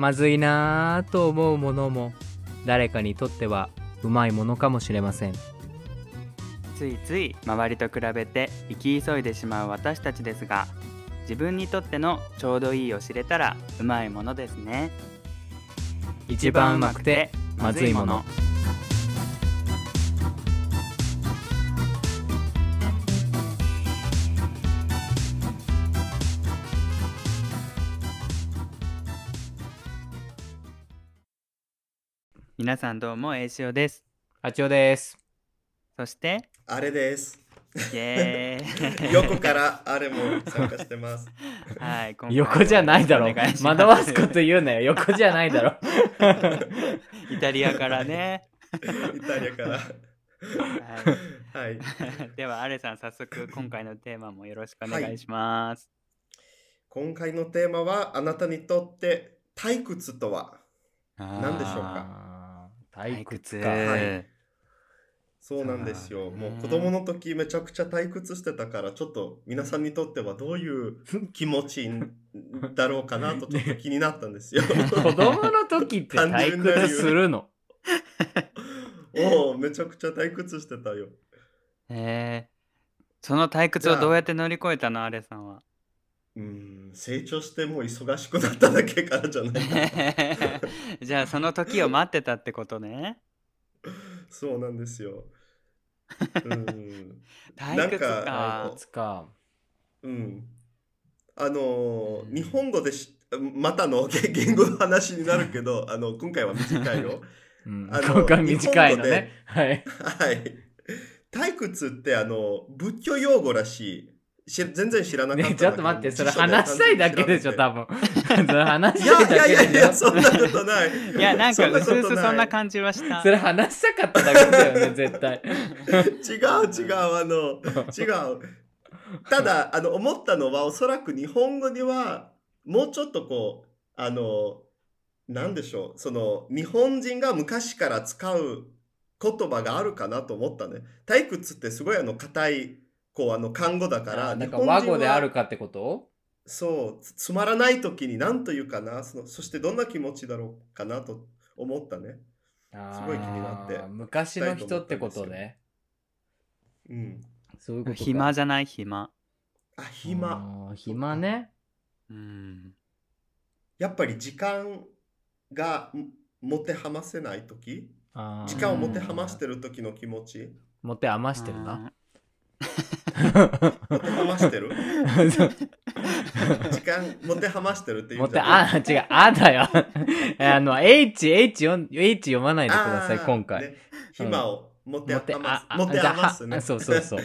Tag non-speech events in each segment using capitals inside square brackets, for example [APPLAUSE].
まずいなぁと思うものも誰かにとってはうまいものかもしれません。ついつい周りと比べて生き急いでしまう私たちですが自分にとってのちょうどいいを知れたらうまいものですね。一番うまくてまずいもの皆さんどうも栄潮です。あちおです。そしてあれです。イエーイ。横からあれも参加してます。[LAUGHS] はい、今回も横じゃないだろ。お願いします。惑わすこと言うなよ。横じゃないだろ。[LAUGHS] イタリアからね、[LAUGHS] イタリアから。ははい。い、ではアレさん早速今回のテーマもよろしくお願いします、今回のテーマはあなたにとって退屈とは？何でしょうか？退退屈屈か。はい。そうなんですよ。もう子供の時めちゃくちゃ退屈してたからちょっと皆さんにとってはどういう気持ちだろうかなとちょっと気になったんですよ。[LAUGHS] 子供の時って退屈するの？[LAUGHS] おおめちゃくちゃ退屈してたよ。えー、その退屈をどうやって乗り越えたの？アレさんはうん成長してもう忙しくなっただけからじゃない [LAUGHS] じゃあその時を待ってたってことねそうなんですよ。うん。退屈なんか退屈かうん。あのーうん日本語でしまたの言言語の話になるけど、[LAUGHS] あの今回は短いよ。うんあの今回短いのねはいはい。退屈ってあの仏教用語らしい。し全然知らなかったね。ちょっと待ってそれ話したいだけでしょ多分。分 [LAUGHS] それ話いしたいだやいやいやいけでや、しょそんなことない。いやなんかうすうすそんなじ。感じはしたそれ話したかっただけだよね [LAUGHS] 絶対 [LAUGHS] 違う違う、あの、違う。ただ、あの、思ったのは、おそらく日本語には、もうちょっとこう、あの、なんでしょう、その、日本人が昔から使う言葉があるかなと思ったね。退屈ってすごいあの、硬い、こう、あの、漢語だから、なんか日本人は和語であるかってこと？そう、つつまらない時に何というかな、そのそしてどんな気持ちだろうかなと思ったね。すごい気になって。昔の人ってことね。うん。そういうことか。暇じゃない？暇。あ、暇。暇ね。うん。やっぱり時間がん持て余せない時？時間を持て余してる時の気持ち？持て余してるな持て余してる？[LAUGHS] 時間持て余してるっていう持てあ違うあだよ。あの H H 読ん H 読まないでください今回、ね、暇を持て持て余ああすね。はそうそうそう。は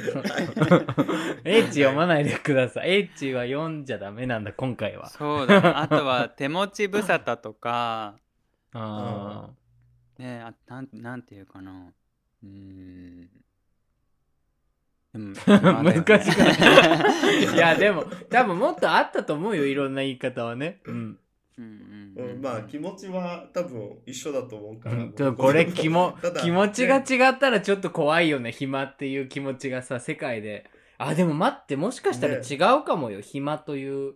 い。H 読まないでください。H は読んじゃダメなんだ今回は。そうだな。あとは手持ち無沙汰とか。あねあなんなんていうかな。うーんでもー難しくいない。いや [LAUGHS] でも多分もっとあったと思うよいろんな言い方はね。うん。うんううんん。まあ気持ちは多分一緒だと思うから。これ [LAUGHS] 気も気持ちが違ったらちょっと怖いよね暇っていう気持ちがさ世界で。あでも待ってもしかしたら違うかもよ、暇という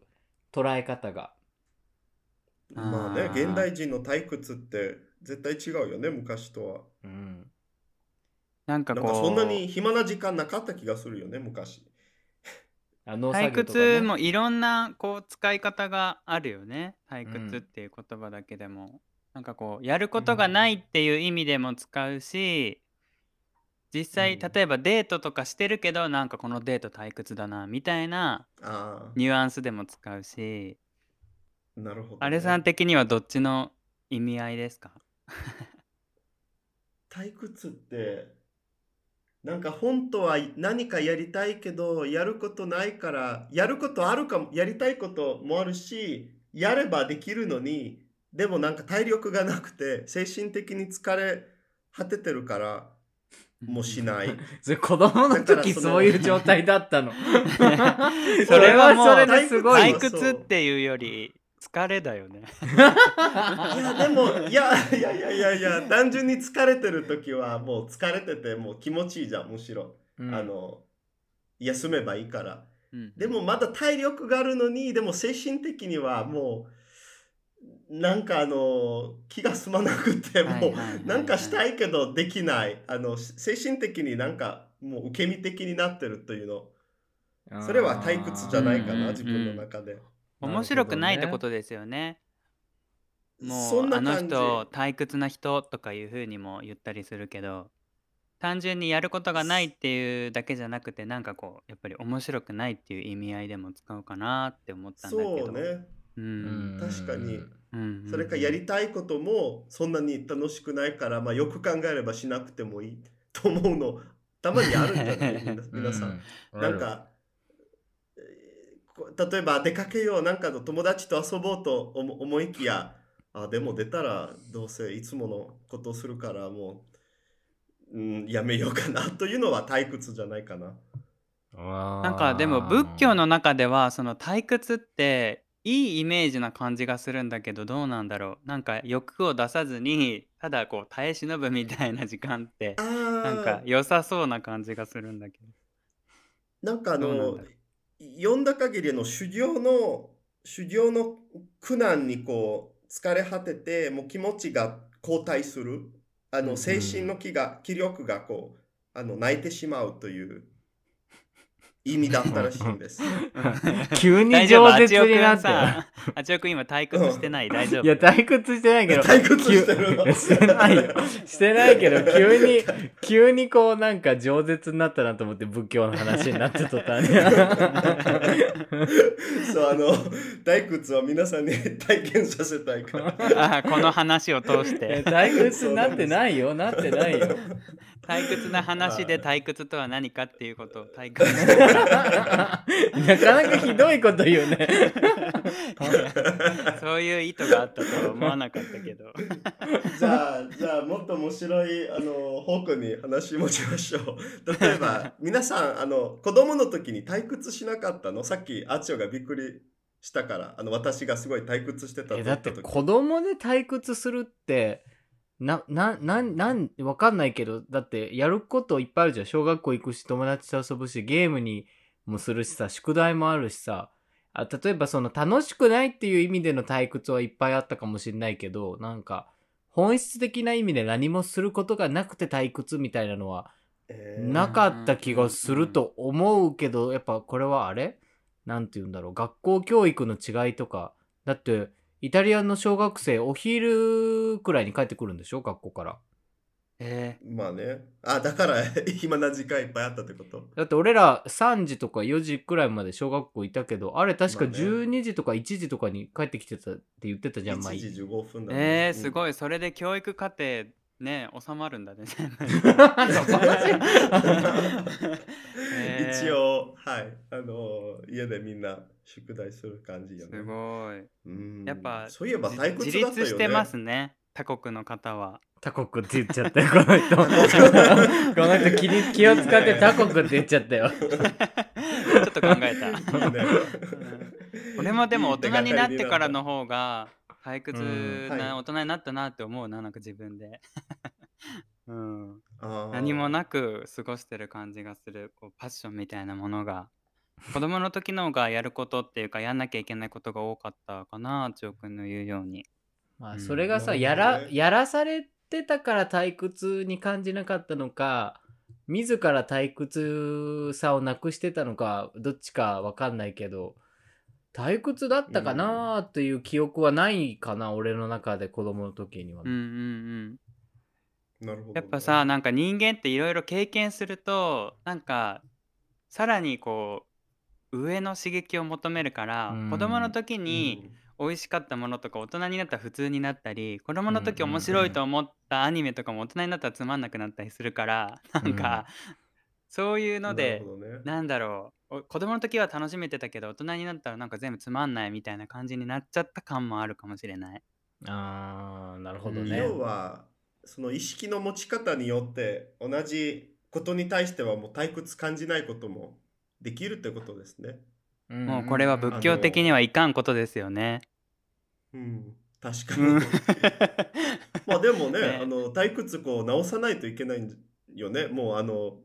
捉え方が。まあね現代人の退屈って絶対違うよね昔とは。うんなんかこうなんかそんなに暇な時間なかった気がするよね昔。あ農退作業とか、ね、屈もいろんなこう使い方があるよね。退屈っていう言葉だけでも、なんかこうやることがないっていう意味でも使うし実際うん。例えばデートとかしてるけどなんかこのデート退屈だなみたいなあニュアンスでも使うし。あなるほあれさん的にはどっちの意味合いですか？[LAUGHS] 退屈ってなんか本当は何かやりたいけどやることないからやることあるかもやりたいこともあるしやればできるのにでもなんか体力がなくて精神的に疲れ果ててるからもうしない。[LAUGHS] それ子供の時そういう状態だったの。[LAUGHS] それはもうそれですごい。退屈っていうより疲れだよね。[LAUGHS] いやでもいやいやいやいやいや単純に疲れてる時はもう疲れててもう気持ちいいじゃんむしろ、うん。あの休めばいいから。うん。でもまだ体力があるのにでも精神的にはもうなんかあの気が済まなくてもなんかしたいけどできない。あの精神的になんかもう受け身的になってるというの。それは退屈じゃないかうんうんうなん自分の中で。面白くないってことですよね。もそうんあのな感じ。人退屈な人とかいうふうにも言ったりするけど単純にやることがないっていうだけじゃなくてなんかこうやっぱり面白くないっていう意味合いでも使うかなって思ったんだけど。そうね。ううん。ん確かに。うん。うんそれかやりたいこともそんなに楽しくないから、まあ、よく考えればしなくてもいいと思うのたまにあるんじゃない？み [LAUGHS] ん。な皆さん。うなんか、例えば出かけようなんかの友達と遊ぼうと思思いきやあでも出たらどうせいつものことをするからもう、うん、やめようかなというのは退屈じゃないかな。ななんかでも仏教の中ではその退屈っていいイメージな感じがするんだけどどうなんだろうなんか欲を出さずにただこう耐え忍ぶみたいな時間ってあなんか良さそうな感じがするんだけど。なんかあの読んだ限りの修行の修行の苦難にこう疲れ果ててもう気持ちが後退する。あうん。の精神の気が気力がこうあの泣いてしまうという意味だったらしいんです。[LAUGHS] 急に饒舌になって。あちおくんさあちおくん今退屈してない。[LAUGHS] 大丈夫。いや退屈してないけど。退屈してるの。急してないよしてないけど急に急にこうなんか饒舌になったなと思って仏教の話になってとったねそうあの退屈を皆さんに体験させたいから。[LAUGHS] あこの話を通しえて退屈になってないよ。なってないよ退屈な話で退屈とは何かっていうことを退屈。[LAUGHS] なかなかひどいこと言うね。[LAUGHS] そういう意図があったとは思わなかったけど。[LAUGHS] じゃあ、じゃあ、もっと面白い、あの、方向に話持ちましょう。例えば、皆さん、あの、子供の時に退屈しなかったの？さっき、あちおがびっくりしたから、あの、私がすごい退屈してただって子供で退屈するってな、な、なん、なん、わかんないけど、だってやることいっぱいあるじゃん。小学校行くし、友達と遊ぶし、ゲームにもするしさ、宿題もあるしさ。あ例えばその楽しくないっていう意味での退屈はいっぱいあったかもしれないけど、なんか、本質的な意味で何もすることがなくて退屈みたいなのはえーなかった気がすると思うけど、やっぱこれはあれ？なんて言うんだろう。学校教育の違いとか。だって、イタリアの小学生、お昼くらいに帰ってくるんでしょ？学校から。えまあね。あ、だから、[LAUGHS] 暇な時間いっぱいあったってこと？だって俺ら3時とか4時くらいまで小学校いたけど、あれ確かまあね12時とか1時とかに帰ってきてたって言ってたじゃん、1前。時15分ー、だね。えー、すい。ごいそれで教育課程ね収まるんだねえー [LAUGHS] 一応、はい。あの、家でみんな宿題する感じよね。すごいうんやっぱそういえば退屈自。立してますね他国の方は [LAUGHS] 他国って言っちゃったよ、この人。この人気に気を使って他国って言っちゃったよ。ちょっと考えた [LAUGHS] ね俺もでも大人になってからの方が退屈うんなはい。大人になったなって思うななんか自分で、[LAUGHS] うん、何もなく過ごしてる感じがするこうパッションみたいなものが。子供の時の方がやることっていうかやんなきゃいけないことが多かったかな千代くんの言うように。まあ、うん。それがさ、なるほどやら、ねやらされてたから退屈に感じなかったのか、自ら退屈さをなくしてたのか、どっちかわかんないけど、退屈だったかなーっていう記憶はないかな、俺の中で子供の時には。うんうんうん。なるほどね。やっぱさなんか人間っていろいろ経験するとなんかさらにこう上の刺激を求めるから、うん。子供の時うにん。美味しかったものとか大人になったら普通になったり子供の時うんうんうん面白いと思ったアニメとかも大人になったらつまんなくなったりするからなんか、そういうのなでるほどねなんだろうお子供の時は楽しめてたけど大人になったらなんか全部つまんないみたいな感じになっちゃった感もあるかもしれない。あー、なるほどうんね。要はその意識の持ち方によって同じことに対してはもう退屈感じないこともできるってことですね。もうこれは仏教的にはいかんことですよね。うん、確かにうん。[LAUGHS] まあでもねねあの退屈こう直さないといけないんよね。もうあの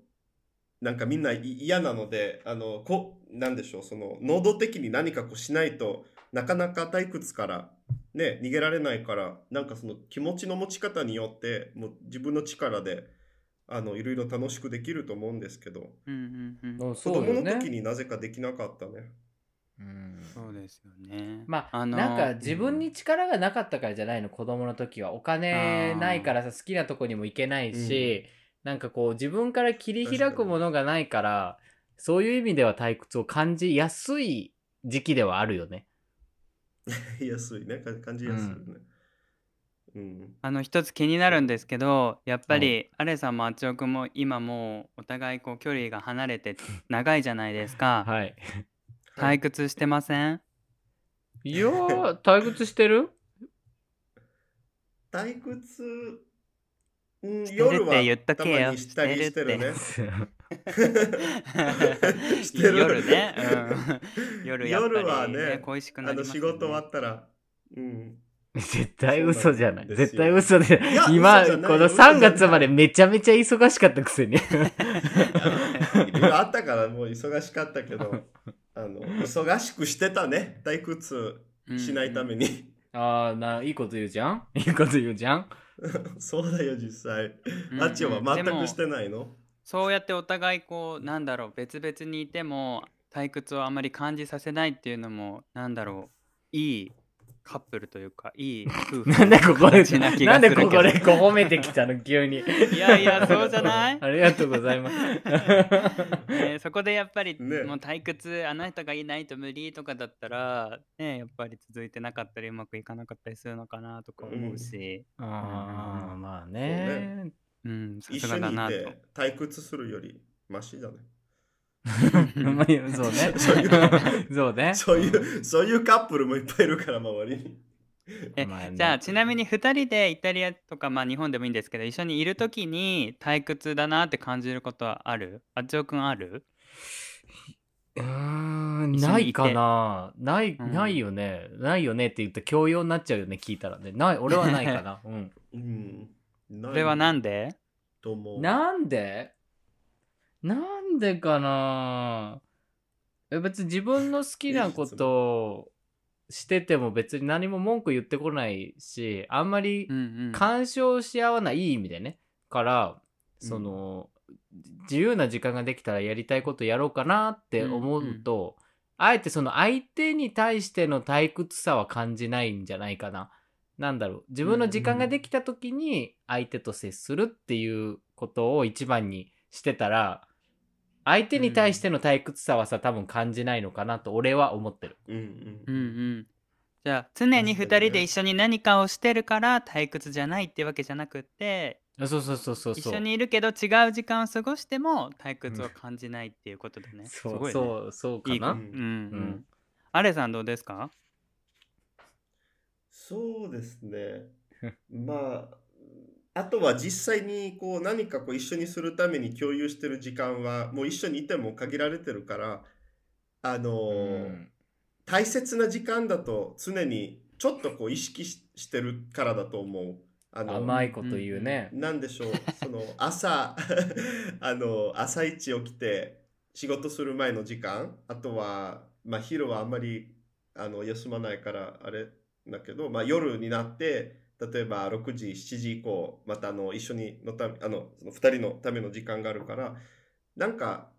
なんかみんない嫌なのであのこなんでしょうその能動的に何かこうしないとなかなか退屈からね、逃げられないから、なんかその気持ちの持ち方によって、もう自分の力で、あの、いろいろ楽しくできると思うんですけど、うんうんうん。うん子供の時ね。になぜかできなかったね。うんそうですよね。まあ、あのなんか自分に力がなかったからじゃないの子供の時はお金ないからさ好きなとこにも行けないし、なんかこう自分から切り開くものがないからそういう意味では退屈を感じやすい時期ではあるよね。[LAUGHS] 安いね。か感じやすいよね。うん。あの一つ気になるんですけどやっぱりアレさんもあっちおくんも今もうお互いこう距離が離れて長いじゃないですか [LAUGHS] はい。退屈してません？いやー退屈してる？[LAUGHS] 退屈、夜は言っけよしたりしてるね。してる [LAUGHS] 夜ね、うん、夜やっぱり、夜はねね、恋しくなありますよねの仕事終わったら、うん。絶対嘘じゃない。な絶対嘘で。今、嘘じゃないこの嘘じゃない3月までめちゃめちゃ忙しかったくせに。あったからもう忙しかったけど、[LAUGHS] あの忙しくしてたね。退屈しないために。ああ、な、いいこと言うじゃん？いいこと言うじゃん？[LAUGHS] そうだよ、実際。うんあっちは全くしてないの？そうやってお互いこうなんだろう別々にいても退屈をあまり感じさせないっていうのもなんだろういいカップルというかいい夫婦 [LAUGHS] なんでここで、形な気なんでがするけどここでこう褒めてきたの？急に。いやいやそうじゃない [LAUGHS] ありがとうございます。[LAUGHS] ねそこでやっぱり、ねもう退屈あの人がいないと無理とかだったらねやっぱり続いてなかったりうまくいかなかったりするのかなとか思うし、ああ、まあね。うん、さ一す緒にいてがだなと。退屈するよりマシだね。まあそうね。そういうそうね。そういう、そういうカップルもいっぱいいるから、周りに。えじゃあちなみに2人でイタリアとかまあ日本でもいいんですけど一緒にいる時に退屈だなって感じることはある？あっちおくんある？うーん、ないかな。ない、うんないよね。ないよねって言ったら教養になっちゃうよね、聞いたらね。ない、俺はないかな。うん。うん。そそれはなんで？と思う。なんで？なんでかな？え別に自分の好きなことをしてても別に何も文句言ってこないし、あんまり干渉し合わないいい意味でね。から、その、自由な時間ができたらやりたいことやろうかなって思うと、あえてその相手に対しての退屈さは感じないんじゃないかな。なんだろう。自分の時間ができた時に相手と接するっていうことを一番にしてたら、相手に対しての退屈さはさ、多分感じないのかなと俺は思ってる。うんううんん。うんじゃあ常に2人で一緒に何かをしてるから退屈じゃないってわけじゃなくってあそうそうそうそうそう。一緒にいるけど違う時間を過ごしても退屈を感じないっていうことでね、うごいねそう、そうかな？いいうんうん、うんアレさんどうですか？そうですね。[LAUGHS] まあ、あとは実際にこう何かこう一緒にするために共有してる時間はもう一緒にいても限られてるから、あのーうん大切な時間だと常にちょっとこう意識ししてるからだと思う。あの甘いこと言うね。なんでしょう、その朝、[LAUGHS] あの、朝一起きて仕事する前の時間、あとは、まあ昼はあんまりあの休まないからあれだけど、まあ夜になって、例えば6時、7時以降、またあの一緒にのため、あの、その2人のための時間があるから、なんか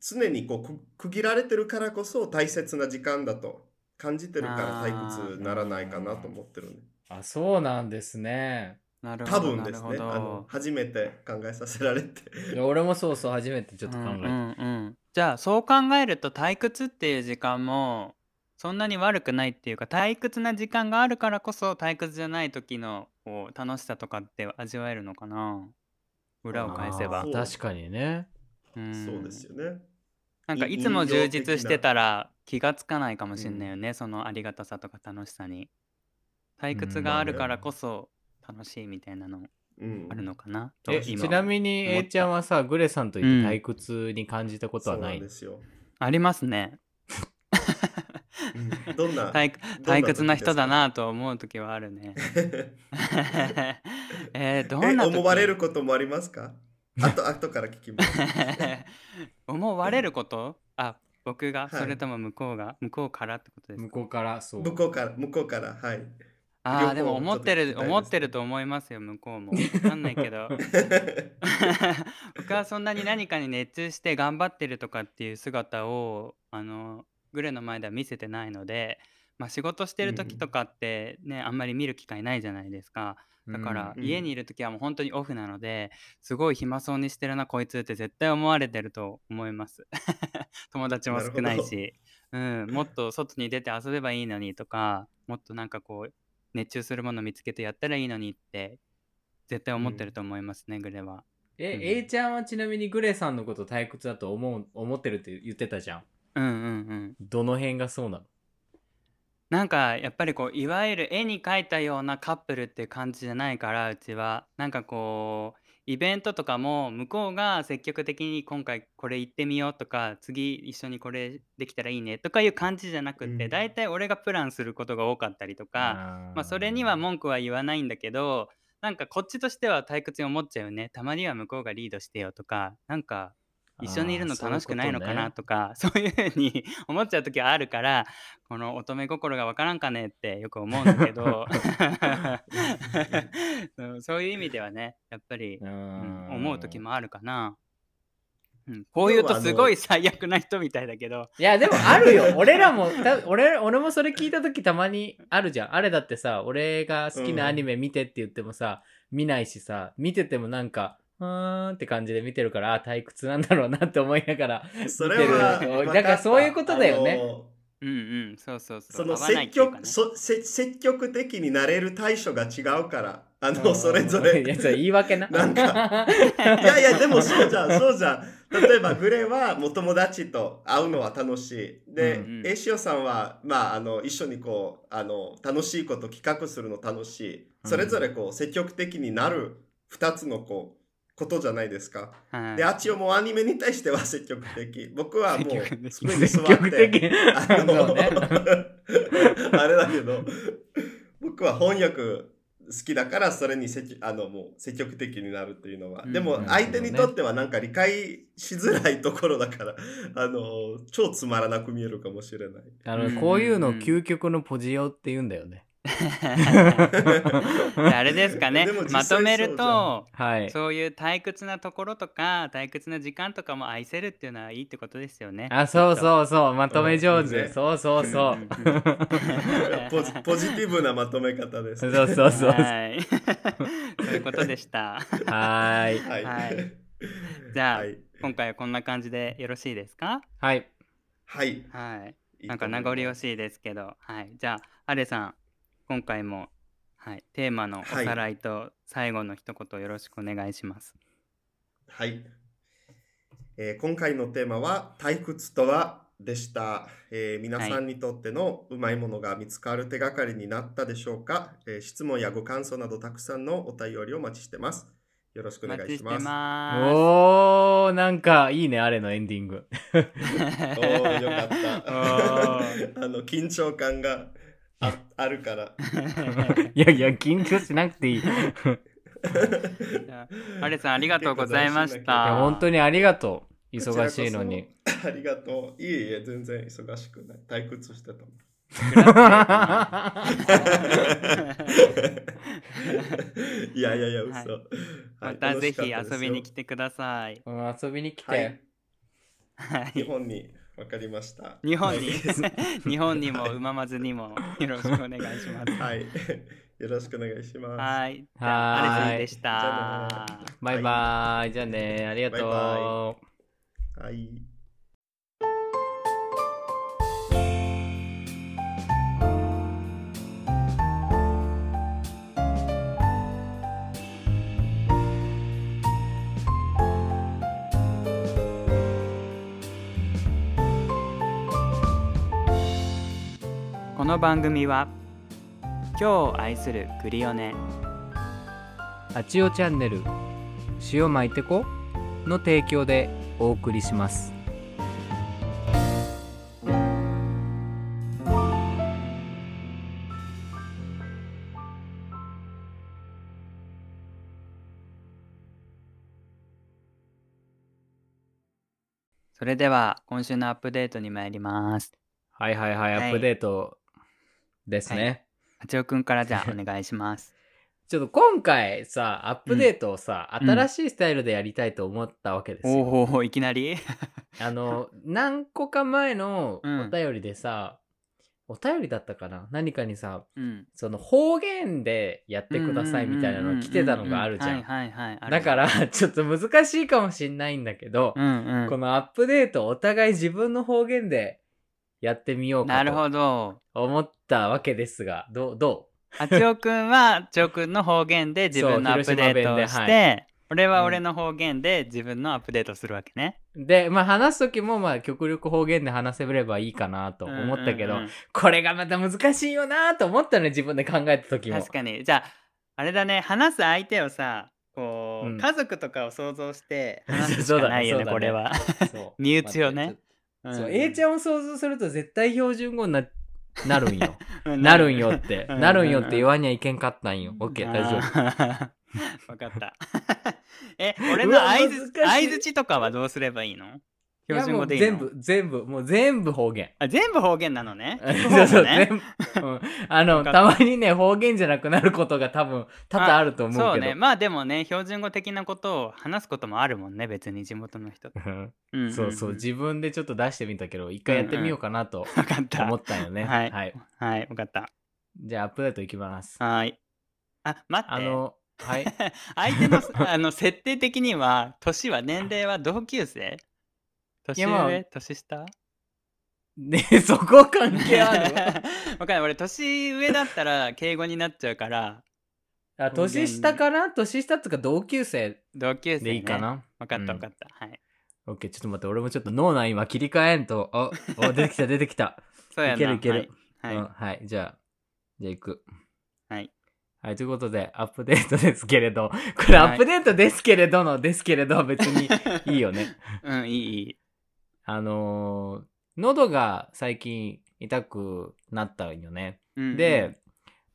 常にこうく区切られてるからこそ大切な時間だと感じてるから退屈ならないかなと思ってるね。あ、そうなんですね。多なるほど分ですね。あのど初めて考えさせられて。いや俺もそうそう、初めてちょっと考えた。うんうんうんじゃあそう考えると退屈っていう時間もそんなに悪くないっていうか退屈な時間があるからこそ退屈じゃない時のこう楽しさとかって味わえるのかな。裏を返せば。あー確かにね。うん。そうですよね。なんかいいつも充実してたら気がつかないかもしれないよね、そのありがたさとか楽しさに。退屈があるからこそ楽しいみたいなのうん。あるのかな、とえ、今ちなみに思った A ちゃんはさ、グレさんといて退屈に感じたことはそうないなんですよ。ありますねうん。どんな [LAUGHS] 退退屈な人だ時なと思う時はあるね。[LAUGHS] えー、どえんな時？思われることもありますか？[LAUGHS] あと後から聞きます。思われること？あ僕が、はい。それとも向こうが？向こうからってことですか？向こうから、そう。向こうから向こうからはい。ああ、でも思ってる、思ってると思いますよ、向こうも。わかんないけど。僕はそんなに何かに熱中して頑張ってるとかっていう姿を、あの、グレの前では見せてないので、まあ仕事してる時とかってね、あんまり見る機会ないじゃないですか。だからうん家にいる時はもう本当にオフなので、すごい暇そうにしてるな、こいつって絶対思われてると思います。[LAUGHS] 友達も少ないし、うん、もっと外に出て遊べばいいのにとか、もっとなんかこう、熱中するもの見つけてやったらいいのにって、絶対思ってると思いますね、グレは。え、うん A ちゃんはちなみにグレさんのこと退屈だと思う、思ってるって言ってたじゃん。うんうんうん。どの辺がそうなの？なんかやっぱりこういわゆる絵に描いたようなカップルっていう感じじゃないからうちは。なんかこうイベントとかも向こうが積極的に今回これ行ってみようとか次一緒にこれできたらいいねとかいう感じじゃなくって、うん。大体俺がプランすることが多かったりとか、まあ、それには文句は言わないんだけどなんかこっちとしては退屈に思っちゃうよね。たまには向こうがリードしてよとかなんか一緒にいるの楽しくないのかなとか [LAUGHS] そういうふうに思っちゃう時はあるからこの乙女心がわからんかねってよく思うんだけど [LAUGHS] そういう意味ではねやっぱり、ううんん思う時もあるかな。うん、こう言うとすごい最悪な人みたいだけど、いや、でもあるよ。[LAUGHS] 俺らも、た俺、俺もそれ聞いたときたまにあるじゃん。あれだってさ、俺が好きなアニメ見てって言ってもさ、見ないしさ、見ててもなんか、うーんって感じで見てるから、あ、退屈なんだろうなって思いながら。それは見てる。分かった。だからそういうことだよね。あのうんうんそうそうそそうの合わない積っていうかね。極そせ積極的になれる対処が違うからあうんのそれぞれ。いや、それ言い訳な。[LAUGHS] なんか。いやいやでもそうじゃんそうじゃん。例えばグレはもう友達と会うのは楽しい。で、うんうん。エイシオさんはまああの一緒にこうあの楽しいこと企画するの楽しい。それぞれこう積極的になる2つのこうことじゃないですかはいであっちはもうアニメに対しては [LAUGHS] 積極的僕はもう積極的机に座積極って的。あのね。あれだけど僕は翻訳好きだからそれに積極あのもう積極的になるっていうのは、うんでも相手にとってはなんか理解しづらいところだからあの超つまらなく見えるかもしれない。あの、こういうのを究極のポジオって言うんだよね。[LAUGHS] あれですかねまとめるとはい。そういう退屈なところとか退屈な時間とかも愛せるっていうのはいいってことですよね。あ、そうう。そうそう。まとめ上手。うんそうそうそう。[LAUGHS] ポジポジティブなまとめ方です。そうそうそう。ははい。[LAUGHS] そういうことでした。はい。はいじゃあ、はい。今回はこんな感じでよろしいですか？はい。はい。はい。なんか名残惜しいですけど、はい。じゃあ、アレさん、今回も、はい、テーマのおさらいと最後の一言よろしくお願いします。はい、えー今回のテーマは退屈とはでした、えー皆さんにとってのうまいものが見つかる手がかりになったでしょうか、えー質問やご感想などたくさんのお便りをお待ちしてます。よろしくおお待ちして願いします。ます。おー、なんかいいね、あれのエンディング。[LAUGHS] おーよかった。[LAUGHS] お [LAUGHS] あの緊張感があ [LAUGHS] あるからいやいや、緊張しなくていい。い [LAUGHS] じゃあアレさん、ありがとうございました。[LAUGHS] や、本当にありがとう。忙しいのに。ありがとういえいえ全然忙しくない退屈してたもんいやいやいや嘘、はいはいまたぜひ遊びに来てください。うん遊びに来て。はいはい。日本にわかりました日本にはい、日本に [LAUGHS] もうままずにもよろしくお願いします。はい [LAUGHS] よろしくお願いしますはい。はーいでした。バイバーイ。じゃあね、ありがとう。バイはいの番組は今日を愛するクリオネあちおチャンネル、塩巻いてこの提供でお送りします。それでは今週のアップデートに参ります。はいはいはい、はいアップデートですね。八尾くんからじゃあお願いします。[LAUGHS] ちょっと今回さ、アップデートをさ、うん新しいスタイルでやりたいと思ったわけですよ。おおいきなり？[LAUGHS] あの、何個か前のうんお便りでさ、お便りだったかな？何かにさ、うん。その方言でやってくださいみたいなの来てたのがあるじゃはいん。はいはい。あるだから、[LAUGHS] ちょっと難しいかもしんないんだけど、うんうん。このアップデートお互い自分の方言でやってみようかなるほとど。思ったわけですが、どう、ど八尾くんは八尾くんの方言で自分のアップデートをそうして、俺はうん俺の方言で自分のアップデートするわけね。うで、まあ話すときもまあ極力方言で話せればいいかなと思ったけど、うんうんうんこれがまた難しいよなと思ったね、自分で考えたときも。確かに。じゃあ、あれだね、話す相手をさ、こう、うん家族とかを想像して話すしそうだねかないよね、[LAUGHS] そうだねこれは。そう [LAUGHS] 身内をね。そう、ん A ちゃんを想像すると絶対標準語にななるんよ。[LAUGHS] うんなるんよって。うんなるんよって言わにはいけんかったんよ。オッケー、大丈夫。夫。[LAUGHS] わかった。[LAUGHS] え、俺の相づ難しい相づちとかはどうすればいいの？標準語でいい全部、全部、もう全部方言。あ全部方言なのね。[LAUGHS] そうそう、ね全部。うんあの、たたまにね、方言じゃなくなることが多分、多々あると思うけど。そうね。まあでもね、標準語的なことを話すこともあるもんね、別に地元の人と。[LAUGHS] そうそう、自分でちょっと出してみたけど、一回やってみようかなとわかった。思ったよね。はいはい。はい、わかった。じゃあ、アップデートいきます。はい。あ、待って。あの、はい。[LAUGHS] 相手のあの設定的には、年は、年齢は同級生？年いやまあ上年下？ね [LAUGHS] そこ関係ある？[LAUGHS] わかんない。俺、年上だったら敬語になっちゃうから、あ年下かな？年下っていうか同級生同級生、ね、でいいかな、わかったうんわかった。はい。オッケー、ちょっと待って、俺もちょっと脳内今切り替えんと。あ、お [LAUGHS] 出てきた、出てきた。そうやな。いけるいけるはい。うんははい、じゃあ、じゃあ行く。はい。はい、ということで、アップデートですけれど、これはいアップデートですけれどの、ですけれどは別にいいよね。い。うん、いい、いい。あのー喉が最近痛くなったんよね。うん、で、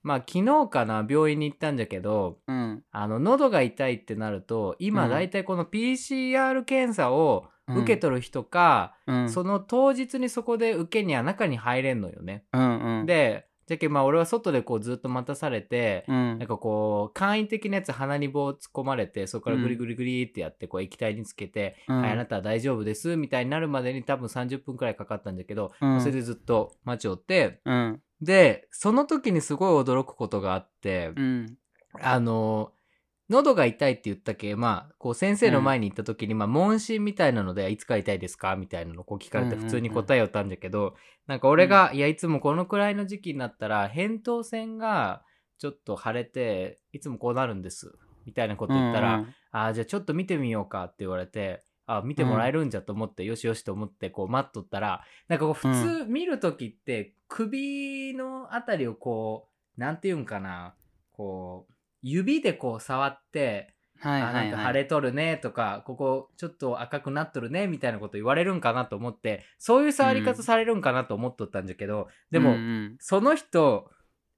まあ昨日かな、病院に行ったんじゃけど、うん、あの、喉が痛いってなると、今うん。だいたいこの PCR 検査を受け取る人か、うん、その当日にそこで受けには中に入れんのよね。うん、うん、で、じゃけまあ俺は外でこうずっと待たされて、うん、なんかこう、簡易的なやつ鼻に棒突っ込まれて、そこからグリグリグリってやって、こう液体につけて、うん。はい、あなたは大丈夫です、みたいになるまでに多分30分くらいかかったんだけど、うん。それでずっと待ちおって、うん、で、その時にすごい驚くことがあって、うん、あの、喉が痛いって言ったけ、まあ、こう先生の前に行った時に、まあ、問診みたいなので、いつから痛いですかみたいなのをこう聞かれてうんうんうん。普通に答えよったんだけど、なんか俺が、いや、いつもこのくらいの時期になったら、扁桃腺がちょっと腫れて、いつもこうなるんです。みたいなこと言ったら、うんああ、じゃあちょっと見てみようかって言われて、あ見てもらえるんじゃと思って、よしよしと思って、こう待っとったら、なんかこう普通見るときって、首のあたりをこう、なんていうんかな、こう、指でこう触って、はいあははい。ないんか腫れとるねとか、ここちょっと赤くなっとるねみたいなこと言われるんかなと思って、そういう触り方されるんかなと思っとったんだけど、でも、うんうんその人、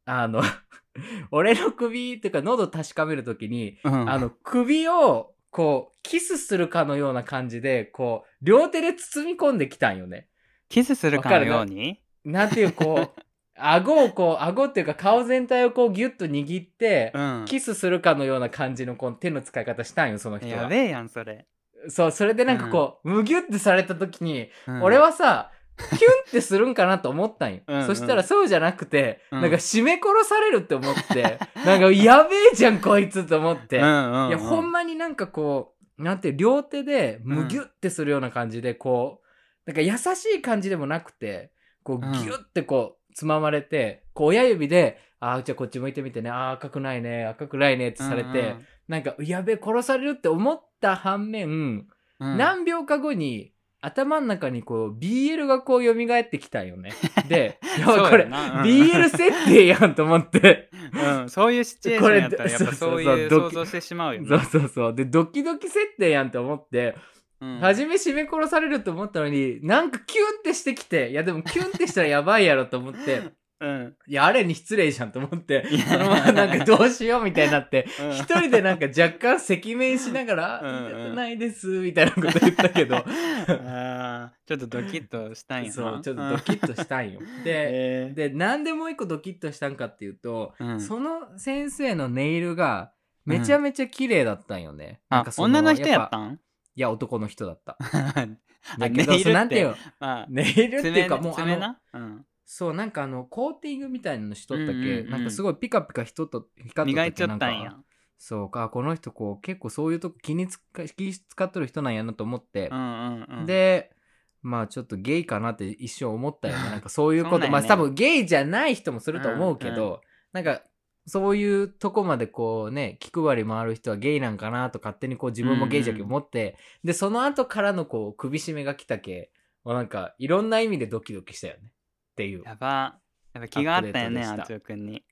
あの、[LAUGHS] 俺の首っていうか喉確かめるときに、うんあの、首を、こう、キスするかのような感じで、こう、両手で包み込んできたんよね。キスするかのように？なんていう、こう、[LAUGHS] 顎をこう、顎っていうか顔全体をこうギュッと握って、うん。キスするかのような感じのこう手の使い方したんよ、その人は。やべえやん、それ。そう、それでなんかこう、むぎゅってされた時に、うん俺、はさ、キュンってするんかなと思ったんよ。[LAUGHS] うんうんそしたらそうじゃなくて、うんなんか締め殺されるって思って、[LAUGHS] なんかやべえじゃんこいつと思って。うんうんうん、いや、ほんまになんかこう、なんて両手でむぎゅってするような感じで、こう、なんか優しい感じでもなくて、こう、うんギュってこう、つままれて、こう、親指で、ああ、じゃあこっち向いてみてね、ああ、赤くないね、赤くないねってされて、なんか、やべえ、殺されるって思った反面、うんうん、何秒か後に、頭の中にこう、BL がこう蘇ってきたんよね。[LAUGHS] で、いそうこれ、うん BL 設定やんと思って。うん、そういうシチュエーションやったらやっぱそういう想像してしまうよね。そうそうそう。で、ドキドキ設定やんって思って、うん。初め締め殺されると思ったのに、なんかキュンってしてきて、いやでもキュンってしたらやばいやろと思って、[LAUGHS] うん。いや、あれに失礼じゃんと思ってそのままなんかどうしようみたいになって、うん。一人でなんか若干赤面しながら、うん。うんないです、みたいなこと言ったけど、[LAUGHS] あーちょっとドキッとしたんやな。そう、ちょっとドキッとしたんよ。[LAUGHS] で、えー。で、なんでもう一個ドキッとしたんかっていうと、うん。その先生のネイルがめちゃめちゃ綺麗だったんよね。なんあか、そ女の人やっぱたん？いや、男の人だった。あ [LAUGHS] だけど、なんていうの？まあ、ネイルっていうか、爪もうあの。うん。そう、なんかあの、コーティングみたいなのしとったけ、うんうんうんなんかすごいピカピカ人と光っとっ磨いちゃったんやなんか。そうか、この人こう、結構そういうとこ気につか、気使っとる人なんやなと思ってう、んうんうん。、で、まあちょっとゲイかなって一瞬思ったよね。なんかそういうこと、[LAUGHS] ねまあ多分ゲイじゃない人もすると思うけど、うんなんかそういうとこまでこうね、気配り回る人はゲイなんかなと勝手にこう自分もゲイじゃけ思って、で、その後からのこう首絞めが来たけ、もうなんかいろんな意味でドキドキしたよね。っていう。やば。やっぱ気があったよね、アップデートでしたあつよくんに。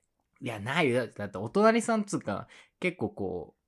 いや、ないよ。だってお隣さんっつうか、結構こう、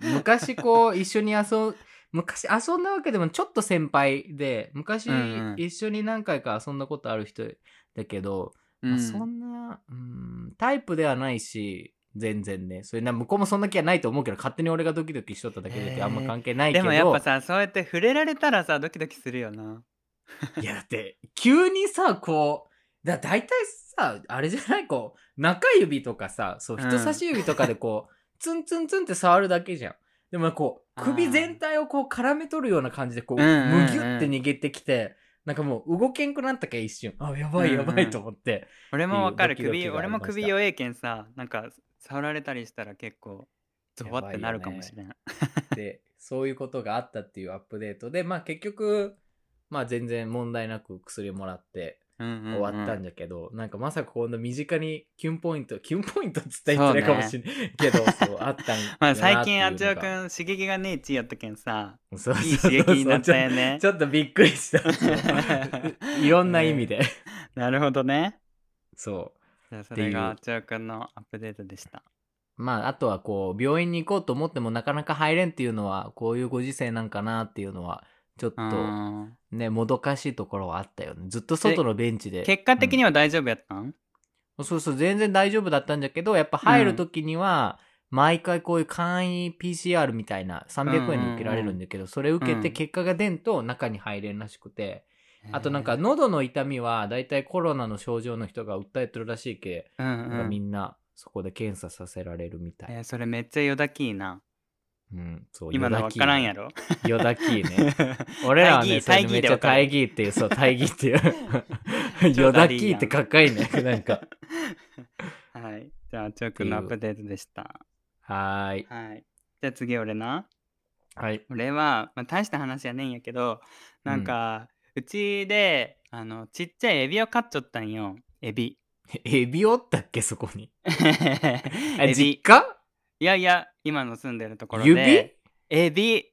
昔こう一緒に遊ん、昔遊んだわけでもちょっと先輩で、昔うんうん一緒に何回か遊んだことある人だけど、まあそんな、うん、タイプではないし、全然ね。それな、向こうもそんな気はないと思うけど、勝手に俺がドキドキしとっただけで、あんま関係ないけど。でもやっぱさ、そうやって触れられたらさ、ドキドキするよな。[LAUGHS] いや、だって、急にさ、こう、だ大体さ、あれじゃない？こう、中指とかさ、そう、うん人差し指とかでこう、[LAUGHS] ツンツンツンって触るだけじゃん。でもこう、首全体をこう絡め取るような感じで、こう、うんうんうんむぎゅって逃げてきて、なんかもう動けんくなったけ一瞬。あ、やばいやばうんうんいと思って。俺もわかる。首、俺も首弱えけんさ、なんか触られたりしたら結構、ゾワってなるかもしれん。で、そういうことがあったっていうアップデートで、まあ結局、まあ全然問題なく薬をもらって、終終わったんじゃけど、なんかまさかこんな身近にキュンポイント、[LAUGHS] キュンポイントっつったら失礼かもしれないけど、そう,、あったん [LAUGHS] まあ最近あつよくん刺激がねえちやったけんさ、そういい刺激になったよねち。ょっとちょっとびっくりした。[LAUGHS] いろんな意味で。なるほどね。そじゃあそれがあつよくんのアップデートでした。う。まあ、あとはこう、病院に行こうと思ってもなかなか入れんっていうのは、こういうご時世なんかなっていうのは、ちょっとあね、もどかしいところはあったよね。ずっと外のベンチで。ー結果的には大丈夫やったん、そうそう、全然大丈夫だったんだけど、やっぱ入るときには、毎回こういう簡易 PCR みたいな300円で受けられるんだけど、それ受けうんて結果が出んと中に入れんらしくて、あとなんか喉の痛みはだいたいコロナの症状の人が訴えてるらしいけ、うんうんみんなそこで検査させられるみたい。えーそれめっちゃよだきいな。うん、そう、今のわからんやろ？よだきね。[LAUGHS] 俺らはね、それめっちゃ大義っていう、そう、大義っていう。よだきってかっこいいね。なんか。[LAUGHS] はい。じゃあ、チョークのアップデートでした。はーい。はい。じゃあ次俺な。はい。俺は、まあ、大した話やねんやけど、なんか、うちで、あの、ちっちゃいエビを飼っちゃったんよ。エビ。[LAUGHS] エビおったっけ、そこに。あエ実ビ。家？いやいや、今の住んでるところで。指？エビ。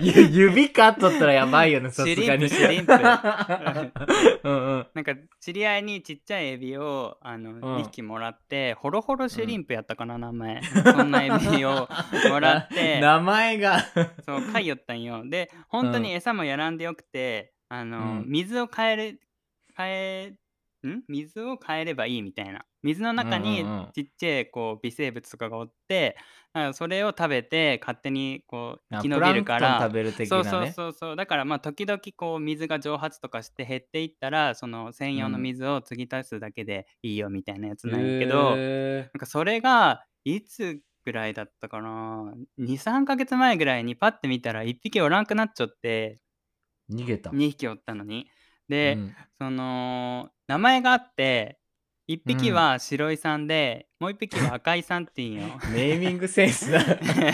ゆ指かっとったらやばいよね、[LAUGHS] さすがに。シュリンプ。シ [LAUGHS] ュうんうん。なんか知り合いにちっちゃいエビをあの、ん。2匹もらってホロホロシュリンプやったかな、名前。そんなエビを [LAUGHS] もらって。名前が。そう飼いよったんよ。で本当に餌もやらんでよくてあの、うん。水を変える変えん？水を変えればいいみたいな水の中にうんうんうん。ちっちゃいこう微生物とかがおってあそれを食べて勝手にこうあ生き延びるかプランクトンら食べる的そう。そうそうそう。だからまあ時々こう水が蒸発とかして減っていったらその専用の水を継ぎ足すだけでいいよみたいなやつなんやけど、なんへかそれがいつぐらいだったかな？23ヶ月前ぐらいにパッて見たら1匹おらんくなっちゃって。ー逃げた。2匹おったのに。で、うん。その名前があって1匹は白井さんで、もう1匹 [LAUGHS] は赤井さんって言うんよ。ネーミングセンスだ。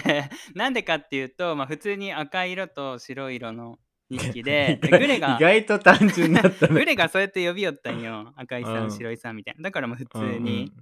[LAUGHS] なんでかっていうと、まあ、普通に赤色と白色の2匹で [LAUGHS] でグレが意外と単純だったね。グレがそうやって呼びよったんよ。赤井さん、うん白井さんみたいな。だからもう普通に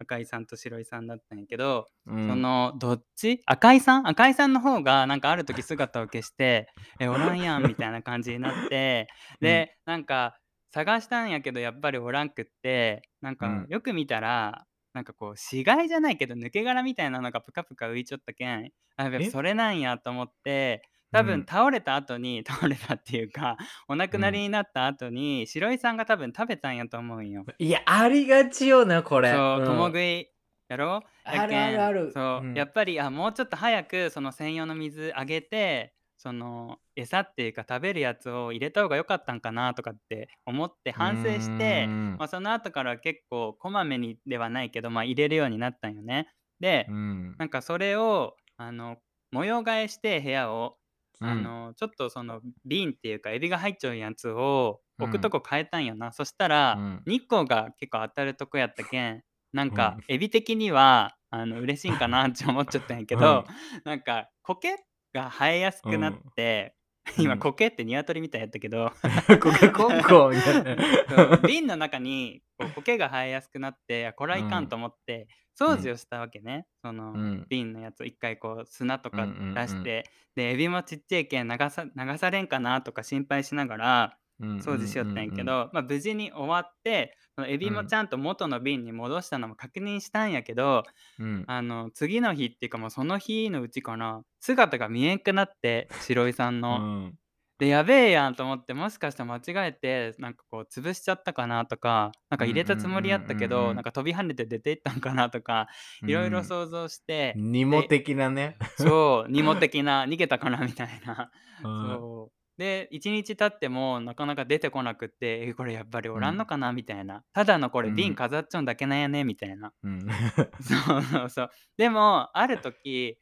赤井さんと白井さんだったんやけど、うん、うんそのどっち？赤井さん？赤井さんの方がなんかある時姿を消して「えおらんやん」みたいな感じになってで、なんか探したんやけどやっぱりおらんくってなんかうん。よく見たら、なんかこう死骸じゃないけど抜け殻みたいなのがプカプカ浮いちゃったけんあやっぱえ？それなんやと思って多分うん倒れた後に [LAUGHS] 倒れたっていうかお亡くなりになった後に白井さんが多分食べたんやと思うんよ。いや、ありがちよな、これ。そう、ん。共食いやろ？あるあるある。そう、うん。やっぱりあもうちょっと早くその専用の水あげてその餌っていうか食べるやつを入れた方が良かったんかなとかって思って反省してう、ん。まあ、その後から結構こまめにではないけど、まあ、入れるようになったんよね。で、うん。なんかそれをあの模様替えして部屋を、あうん。のちょっとその瓶っていうかエビが入っちゃうやつを置くとうこ変えたんよな、そしたら、うん。日光が結構当たるとこやったけんなんかうん。エビ的にはあの嬉しいんかなって思っちゃったんやけど、なんか苔が生えやすくなって、うん。今苔ってニワトリみたいやったけど。コカ・コンコみたいな。瓶の中にこう [LAUGHS] 苔が生えやすくなってこれはいかんと思って掃除をしたわけね、その、うん。瓶のやつ。を一回こう砂とか出して、でエビもちっちゃいけん流さ流されんかなとか心配しながら掃除しよったんやけど、まあ、無事に終わってそのエビもちゃんと元の瓶に戻したのも確認したんやけど、うん。うんあの次の日っていうかもうその日のうちかな姿が見えんくなって白井さんうの。ん。でやべえやんと思ってもしかしたら間違えてなんかこう潰しちゃったかなとかなんか入れたつもりやったけうんうんうんうんどなんか飛び跳ねて出ていったんかなとかいろいろ想像して、ニモ的なね。[LAUGHS] そうニモ的な逃げたかなみたいな。うん。そうで1日経ってもなかなか出てこなくってえこれやっぱりおらんのかなみたいな。ただのこれうん。瓶飾っちゃうんだけなんやねみたいな。うん。[LAUGHS] そうそうそう。でもある時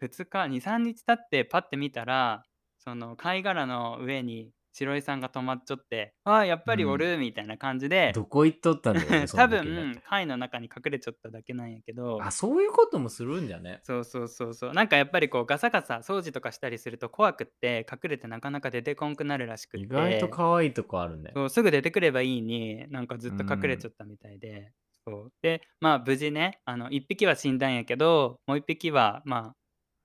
2日23日経ってパッて見たらその貝殻の上に白井さんが止まっちゃってああやっぱりおるみたいな感じで、どこ行っとったんだよ [LAUGHS] ね、多分貝の中に隠れちゃっただけなんやけど。あ、そういうこともするんじゃね？そうそうそうそう。なんかやっぱりこうガサガサ掃除とかしたりすると怖くって隠れてなかなか出てこんくなるらしくって。意外と可愛いとこあるね。そうすぐ出てくればいいになんかずっと隠れちゃったみたいで、そう。でまあ無事ねあの1匹は死んだんやけどもう1匹はまあ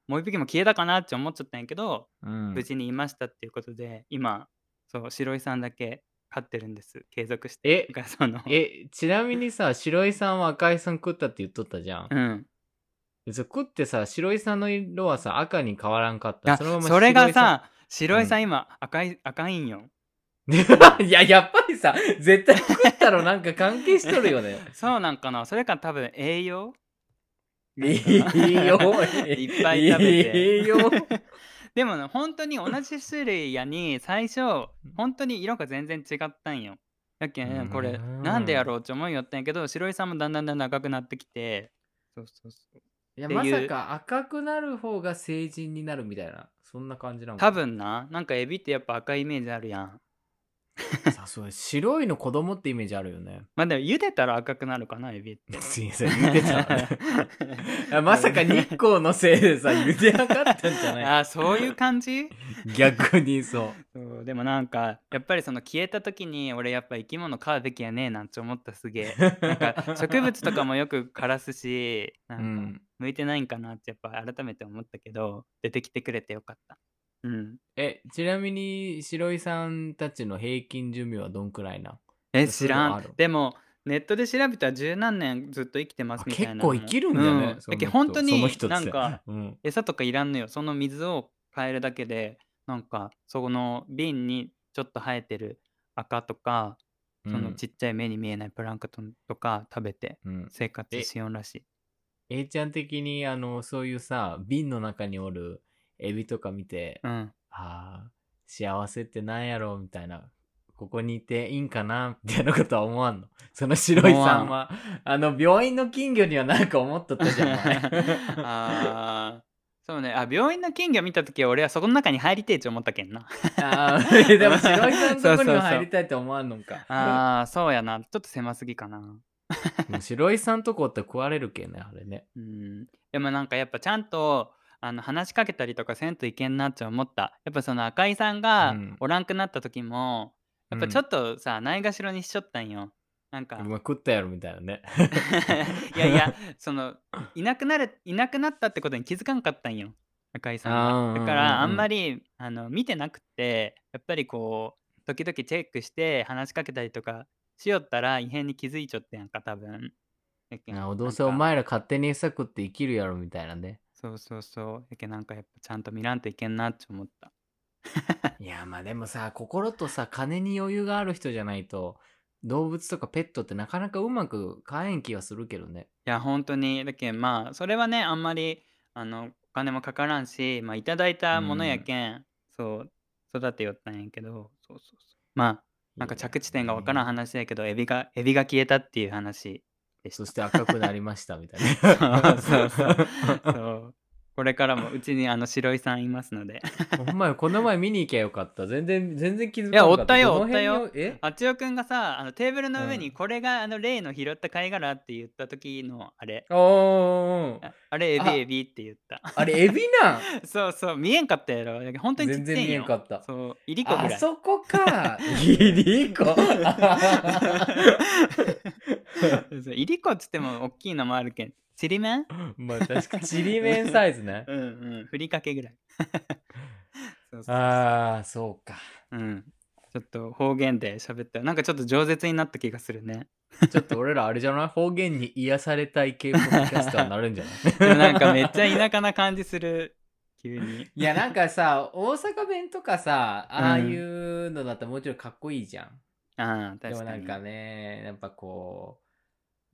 もう1匹も消えたかなって思っちゃったんやけど、うん。無事にいましたっていうことで今そう白井さんだけ飼ってるんです。継続して。えその。え、ちなみにさ、白井さんは赤井さん食ったって言っとったじゃん。うん。食ってさ、白井さんの色はさ、赤に変わらんかった？あそのままそれがさ白井さん。うん。今赤い赤いんよ。さん、いや、やっぱりさ、絶対食ったらなんか関係しとるよね。[LAUGHS] そうなんかな。それか多分栄養？いいよ。[LAUGHS] いっぱい食べて。いいよ。でもね本当に同じ種類やに最初本当に色が全然違ったんよ。やけんこれうんなんでやろうって思いよったんやけど白井さんもだんだんだんだん赤くなってきて。そうそうそう。いや、まさか赤くなる方が成人になるみたいな、そんな感じなのか多分な。なんかエビってやっぱ赤いイメージあるやん [LAUGHS] さそう白いの子供ってイメージあるよね。まあでも茹でたら赤くなるかなエビってすいません、茹でた。い [LAUGHS] やまさか日光のせいでさ、茹でなかったんじゃない [LAUGHS] あそういう感じ？逆にそう。そうでもなんかやっぱりその消えた時に俺やっぱ生き物飼うべきやねえなんて思ったすげえなんか植物とかもよく枯らすしなんかうん。向いてないんかなってやっぱ改めて思ったけど出てきてくれてよかったうん。え、ちなみに白井さんたちの平均寿命はどんくらいなえ知らん。でもネットで調べたら十何年ずっと生きてますみたいな結構生きるんだねうん、だけど本当になんかうん。餌とかいらんのよ。その水を変えるだけでなんかその瓶にちょっと生えてる赤とかそのちっちゃい目に見えないプランクトンとか食べてうん。生活しようらしい。A ちゃん的に、あの、そういうさ、瓶の中におるエビとか見て、うんああ、幸せってなんやろうみたいな。ここにいていいんかなみたいなことは思わんの？[LAUGHS] その白井さんは、あの、病院の金魚にはなんか思っとったじゃん、前。[LAUGHS] あーそうねあ病院の金魚見た時は俺はそこの中に入りてえって思ったけんなあーでも白井さんのとこには入りたいって思わんのか。[LAUGHS] あーそうやなちょっと狭すぎかな白井さんとこって食われるけんね、あれね。うんでもなんかやっぱちゃんとあの話しかけたりとかせんといけんなって思った。やっぱその赤井さんがうん。おらんくなった時も、やっぱちょっとさないがしろにしちゃったんよ。なんかお前食ったやろみたいなね。[LAUGHS] いやいやそのいなくなるいなくなったってことに気づかんかったんよ赤井さんが。だかうんうんうんらあんまりあの見てなくてやっぱりこう時々チェックして話しかけたりとかしよったら異変に気づいちゃってんやんか多分。んあどうせなんか。お前ら勝手に餌食って生きるやろみたいなね。そうそうそう。やけなんかやっぱちゃんと見らんといけんなって思った。[LAUGHS] いや、まあでもさ、心とさ、金に余裕がある人じゃないと、動物とかペットってなかなかうまく飼えん気はするけどね。いや、本当に。だけんまあ、それはね、あんまり、あの、お金もかからんし、まあ、いただいたものやけん、そう、育てよったんやけど、そうそうそう。まあ、なんか着地点がわからん話やけど、エビが、エビが消えたっていう話。そして赤くなりましたみたいな。[LAUGHS] そうそうそう。そう。これからもうちにあの白井さんいますので。ほんまよ、この前見に行きゃよかった。全然、全然気づかいやなかおったよどの辺におったえ？あちよくんがさ、あのテーブルの上にうんこれがあの例の拾った貝殻って言った時のあれ。おーああれエビあエビって言った。あれ、エビな？ん [LAUGHS] そうそう、見えんかったやろ。本当に全然見えんかったそう、いりこぐらい。あそこか。[LAUGHS] いりこ。[LAUGHS] いりこっつっても大きいのもあるけん。ちりめん？まあ確かちりめんサイズね。[LAUGHS] うんうん、ふりかけぐらい。[LAUGHS] そうそうああ、そうか。うん。ちょっと方言で喋ったら、なんかちょっと饒舌になった気がするね。ちょっと俺らあれじゃない？方言に癒されたい系ポッドキャスターになるんじゃない？[LAUGHS] なんかめっちゃ田舎な感じする。急に。いやなんかさ、大阪弁とかさ、ああいうのだったらもちろんかっこいいじゃん。ああ、で確かに。もなんかね、やっぱこう、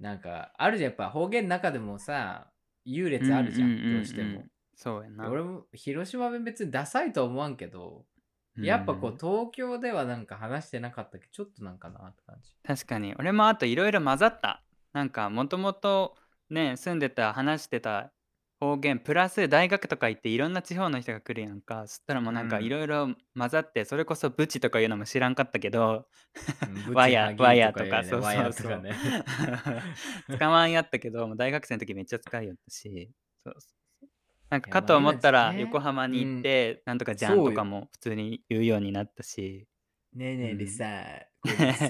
なんか、あるじゃん、やっぱ方言の中でもさ、優劣あるじゃん、どうしても。そうやな。俺も広島弁別にダサいとは思わんけど、やっぱこう東京ではなんか話してなかったけど、ちょっとなんかなって感じ。確かに俺もあといろいろ混ざったなんかもともとね住んでた話してた方言プラス大学とか行っていろんな地方の人が来るやんか。そしたらもうなんかうん。いろいろ混ざってそれこそブチとかいうのも知らんかったけどうんわや [LAUGHS] ブチわやとハギ言かねそうそうそう。使わ [LAUGHS] んやったけどもう大学生の時めっちゃ使いよったしそうそうそうなんかかと思ったら横浜に行って、なんとかじゃんそうよ。とかも普通に言うようになったし。ねえねえでうん。さ、これでさ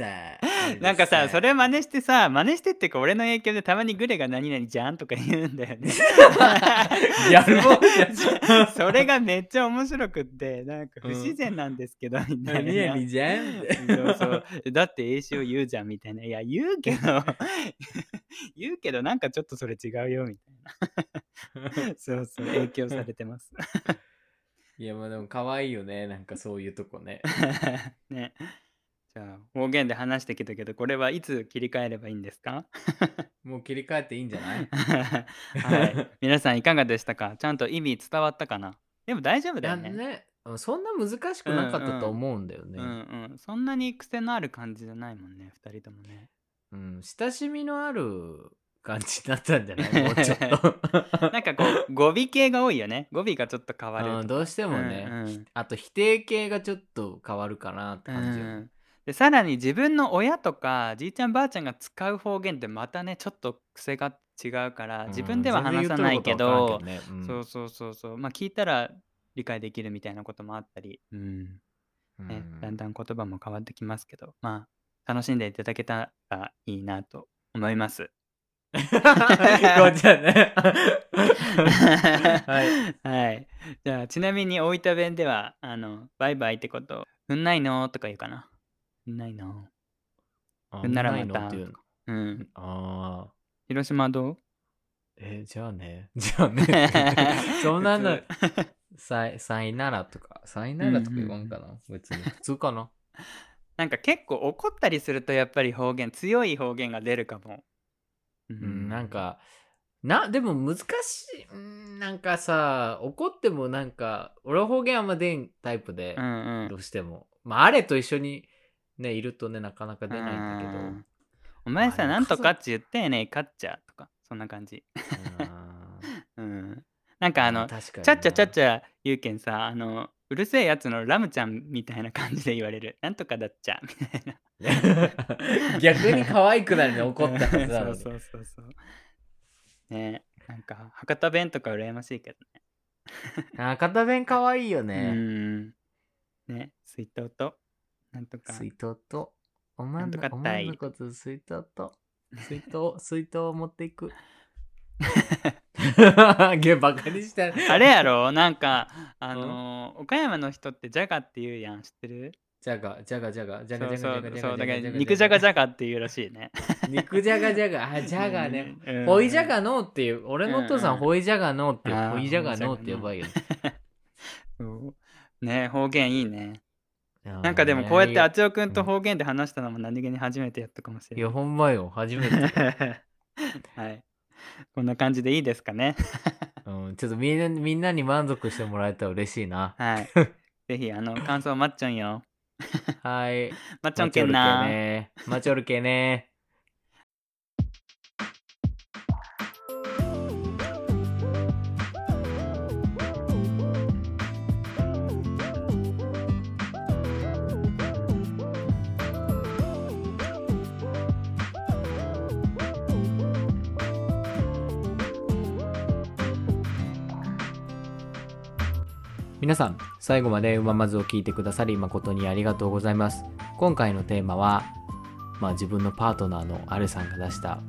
[LAUGHS] なんかさ、それ真似してさ、真似してってか、俺の影響でたまにグレが何々じゃんとか言うんだよね。ギャルボーイそれがめっちゃ面白くって、なんか不自然なんですけど、な。何々じゃんそうそうだって英詞を言うじゃんみたいな。いや、言うけど、[LAUGHS] 言うけど、なんかちょっとそれ違うよみたいな。[LAUGHS] そうそう、影響されてます。いや、まあでも可愛いよね。なんかそういうとこね。ね。じゃあ、方言で話してきたけど、これはいつ切り替えればいいんですか？[LAUGHS] もう切り替えていいんじゃない？はい。皆さんいかがでしたか？ちゃんと意味伝わったかな？でも大丈夫だよね。ね、そんな難しくなかったと思うんだよね。うんうん。そんなに癖のある感じじゃないもんね、二人ともね。うん、親しみのある感じになったんじゃない？[LAUGHS] もうちょっと。[LAUGHS] なんかこう、語尾系が多いよね。語尾がちょっと変わるどうしてもね、うんうんあと否定形がちょっと変わるかなって感じよね、うんでさらに自分の親とかじいちゃんばあちゃんが使う方言ってまたねちょっと癖が違うから自分では話さないけど、うん全然言っとることわからんけどねそうそうそうそうまあ聞いたら理解できるみたいなこともあったり、うんうんねだんだん言葉も変わってきますけどまあ楽しんでいただけたらいいなと思います。[LAUGHS] こうちね。[LAUGHS] はい。はい。じゃあちなみに大分弁ではあのバイバイってこと「うんないの?」とか言うかな。うんないのあうんならないまたのっていうん。ああ。広島どう？えーじゃあね。じゃあね。[LAUGHS] [LAUGHS] そんなの、さい、さいならとか、さいならとか言わんかな。別に。普通かな。[LAUGHS] なんか結構怒ったりするとやっぱり方言強い方言が出るかも。ううん、なんか、な、でも難しい。うん、なんかさ、怒ってもなんか、俺は方言あんま出んタイプでう、んうんどうしても。まあ、あれと一緒にね、いるとね、なかなか出ないんだけど。うんお前さなんとかって言ってねカッチャーとかそんな感じ。うん。[LAUGHS] なんかあの、確かにチャッチャチャッチャ。ャ言うけんさあのうるせえやつのラムちゃんみたいな感じで言われる。[LAUGHS] なんとかだっちゃみたいな。[LAUGHS] 逆に可愛くなるね、怒ったはずなのに。そうそうそう。ねなんか博多弁とか羨ましいけどあ、片弁可愛いよね。ね。うん。ね水筒となんとか。水筒と、お前なんとかの、おたい。前のこと水筒と、[LAUGHS] 水筒、水筒を持っていく。[LAUGHS] ゲバカにした。あれやろ？なんか、あのー岡山の人ってジャガって言うやん、知ってる？じゃが、じゃがじゃが、じゃそうがじゃがじゃがそうそうだからじゃが肉じゃがじゃがっていうらしいね。肉じゃがじゃが、あ、じゃがね。うん。ホイジャガのっていう、俺のお父さうんうんん。ホイジャガのってホイジャガのって呼ばいよ。[LAUGHS] そう。ね方言いいねなんかでもこうやってあちおくんと方言で話したのも何気に初めてやったかもしいや、れない。ほんまよ、初めて。[LAUGHS] はい。こんな感じでいいですかね。[LAUGHS] うん、ちょっとみんなみんなに満足してもらえたら嬉しいな。はい。ぜひ、あの、感想待っちゃんよ。はい。[LAUGHS] 待っちゃんけんな。ね。マチョルケね。皆さん、最後までうままずを聞いてくださり誠にありがとうございます。今回のテーマは、まあ自分のパートナーのアルさんが出した、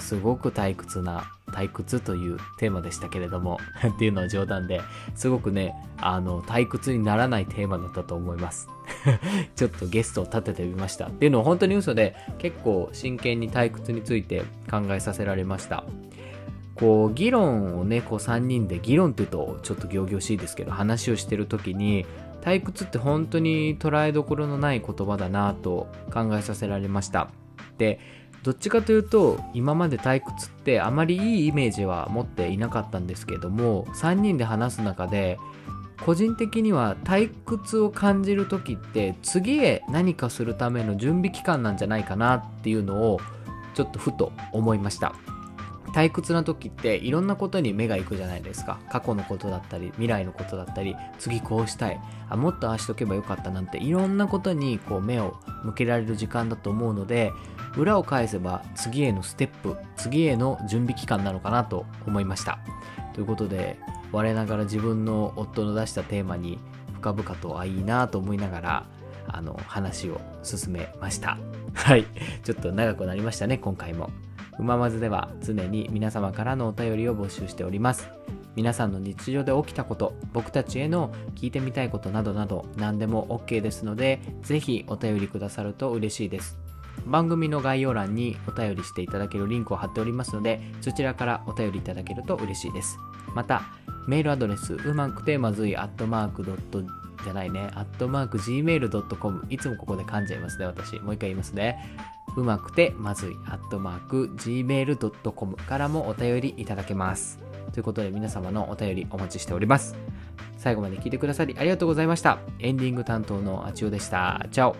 すごく退屈な、退屈というテーマでしたけれども、[LAUGHS] っていうのは冗談で、すごくね、あの、退屈にならないテーマだったと思います。[LAUGHS] ちょっとゲストを立ててみました。っていうのは本当に嘘で、結構真剣に退屈について考えさせられました。こう議論をねこう3人で議論っていうとちょっと仰々しいですけど話をしてる時に退屈って本当に捉えどころのない言葉だなと考えさせられました。でどっちかというと今まで退屈ってあまりいいイメージは持っていなかったんですけども3人で話す中で個人的には退屈を感じる時って次へ何かするための準備期間なんじゃないかなっていうのをちょっとふと思いました。退屈な時っていろんなことに目が行くじゃないですか。過去のことだったり未来のことだったり次こうしたい。あもっとああしとけばよかったなんて。いろんなことにこう目を向けられる時間だと思うので裏を返せば次へのステップ次への準備期間なのかなと思いました。ということで我ながら自分の夫の出したテーマに深々とあいいなと思いながらあの話を進めました。はい。ちょっと長くなりましたね今回も。うままずでは常に皆様からのお便りを募集しております。皆さんの日常で起きたこと、僕たちへの聞いてみたいことなどなど何でも OK ですので、ぜひお便りくださると嬉しいです。番組の概要欄にお便りしていただけるリンクを貼っておりますので、そちらからお便りいただけると嬉しいです。また、メールアドレス、うまくてまずい、アットマークドットじゃないね、アットマーク gmail.com、いつもここで噛んじゃいますね、私。もう一回言いますね。うまくてまずい、アットマーク、gmail.com からもお便りいただけます。ということで皆様のお便りお待ちしております。最後まで聞いてくださりありがとうございました。エンディング担当のあちおでした。チャオ